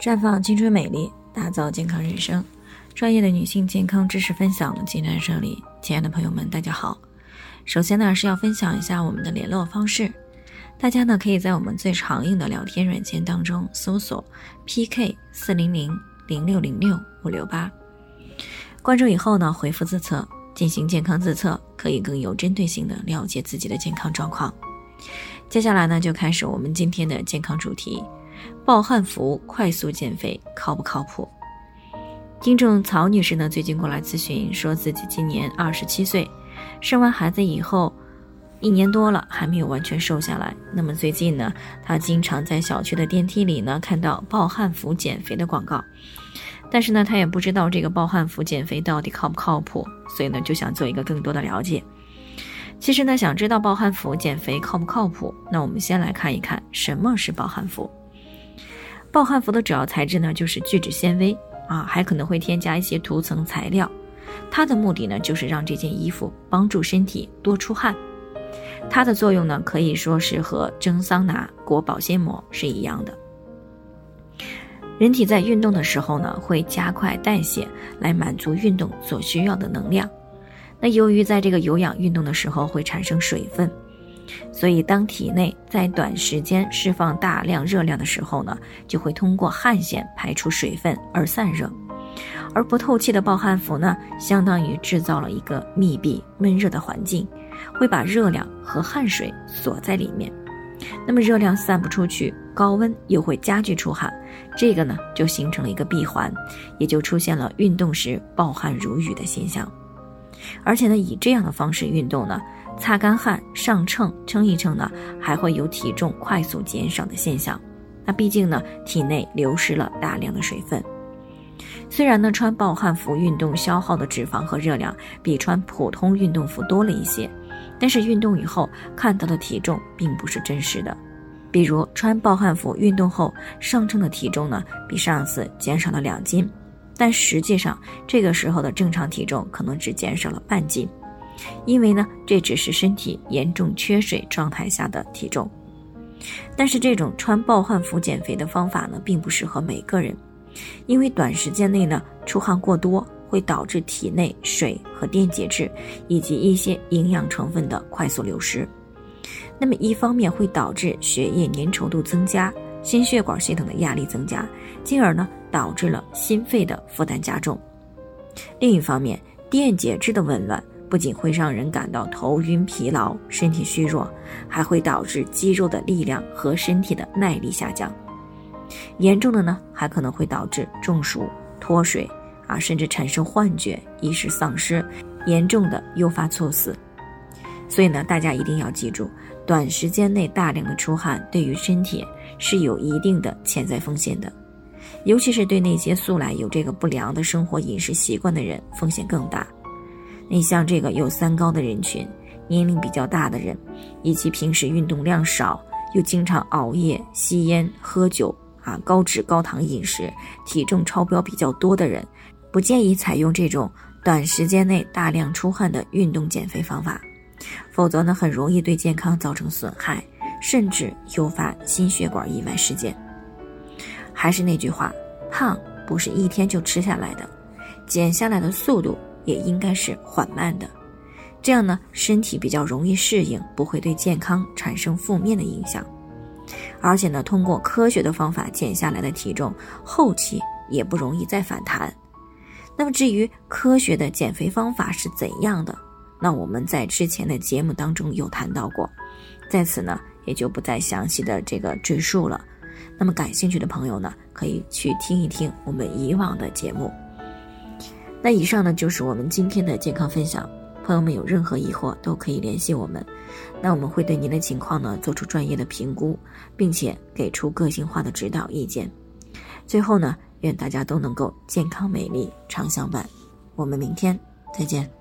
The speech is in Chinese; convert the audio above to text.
绽放青春美丽，打造健康人生。专业的女性健康知识分享的阶段这里，亲爱的朋友们，大家好。首先呢，是要分享一下我们的联络方式。大家呢，可以在我们最常用的聊天软件当中搜索 “PK 四零零零六零六五六八”，关注以后呢，回复自测进行健康自测，可以更有针对性的了解自己的健康状况。接下来呢，就开始我们今天的健康主题。暴汗服快速减肥靠不靠谱？听众曹女士呢，最近过来咨询，说自己今年二十七岁，生完孩子以后一年多了还没有完全瘦下来。那么最近呢，她经常在小区的电梯里呢看到暴汗服减肥的广告，但是呢，她也不知道这个暴汗服减肥到底靠不靠谱，所以呢，就想做一个更多的了解。其实呢，想知道暴汗服减肥靠不靠谱，那我们先来看一看什么是暴汗服。暴汗服的主要材质呢，就是聚酯纤维啊，还可能会添加一些涂层材料。它的目的呢，就是让这件衣服帮助身体多出汗。它的作用呢，可以说是和蒸桑拿、裹保鲜膜是一样的。人体在运动的时候呢，会加快代谢，来满足运动所需要的能量。那由于在这个有氧运动的时候会产生水分。所以，当体内在短时间释放大量热量的时候呢，就会通过汗腺排出水分而散热。而不透气的暴汗服呢，相当于制造了一个密闭闷热的环境，会把热量和汗水锁在里面。那么热量散不出去，高温又会加剧出汗，这个呢就形成了一个闭环，也就出现了运动时暴汗如雨的现象。而且呢，以这样的方式运动呢。擦干汗上秤称一称呢，还会有体重快速减少的现象。那毕竟呢，体内流失了大量的水分。虽然呢，穿暴汗服运动消耗的脂肪和热量比穿普通运动服多了一些，但是运动以后看到的体重并不是真实的。比如穿暴汗服运动后上称的体重呢，比上次减少了两斤，但实际上这个时候的正常体重可能只减少了半斤。因为呢，这只是身体严重缺水状态下的体重，但是这种穿暴汗服减肥的方法呢，并不适合每个人，因为短时间内呢出汗过多，会导致体内水和电解质以及一些营养成分的快速流失。那么一方面会导致血液粘稠度增加，心血管系统的压力增加，进而呢导致了心肺的负担加重。另一方面，电解质的紊乱。不仅会让人感到头晕、疲劳、身体虚弱，还会导致肌肉的力量和身体的耐力下降。严重的呢，还可能会导致中暑、脱水啊，甚至产生幻觉、意识丧失，严重的诱发猝死。所以呢，大家一定要记住，短时间内大量的出汗对于身体是有一定的潜在风险的，尤其是对那些素来有这个不良的生活饮食习惯的人，风险更大。你像这个有三高的人群，年龄比较大的人，以及平时运动量少又经常熬夜、吸烟、喝酒啊、高脂高糖饮食、体重超标比较多的人，不建议采用这种短时间内大量出汗的运动减肥方法，否则呢，很容易对健康造成损害，甚至诱发心血管意外事件。还是那句话，胖不是一天就吃下来的，减下来的速度。也应该是缓慢的，这样呢，身体比较容易适应，不会对健康产生负面的影响。而且呢，通过科学的方法减下来的体重，后期也不容易再反弹。那么，至于科学的减肥方法是怎样的，那我们在之前的节目当中有谈到过，在此呢也就不再详细的这个赘述了。那么，感兴趣的朋友呢，可以去听一听我们以往的节目。那以上呢就是我们今天的健康分享，朋友们有任何疑惑都可以联系我们，那我们会对您的情况呢做出专业的评估，并且给出个性化的指导意见。最后呢，愿大家都能够健康美丽常相伴，我们明天再见。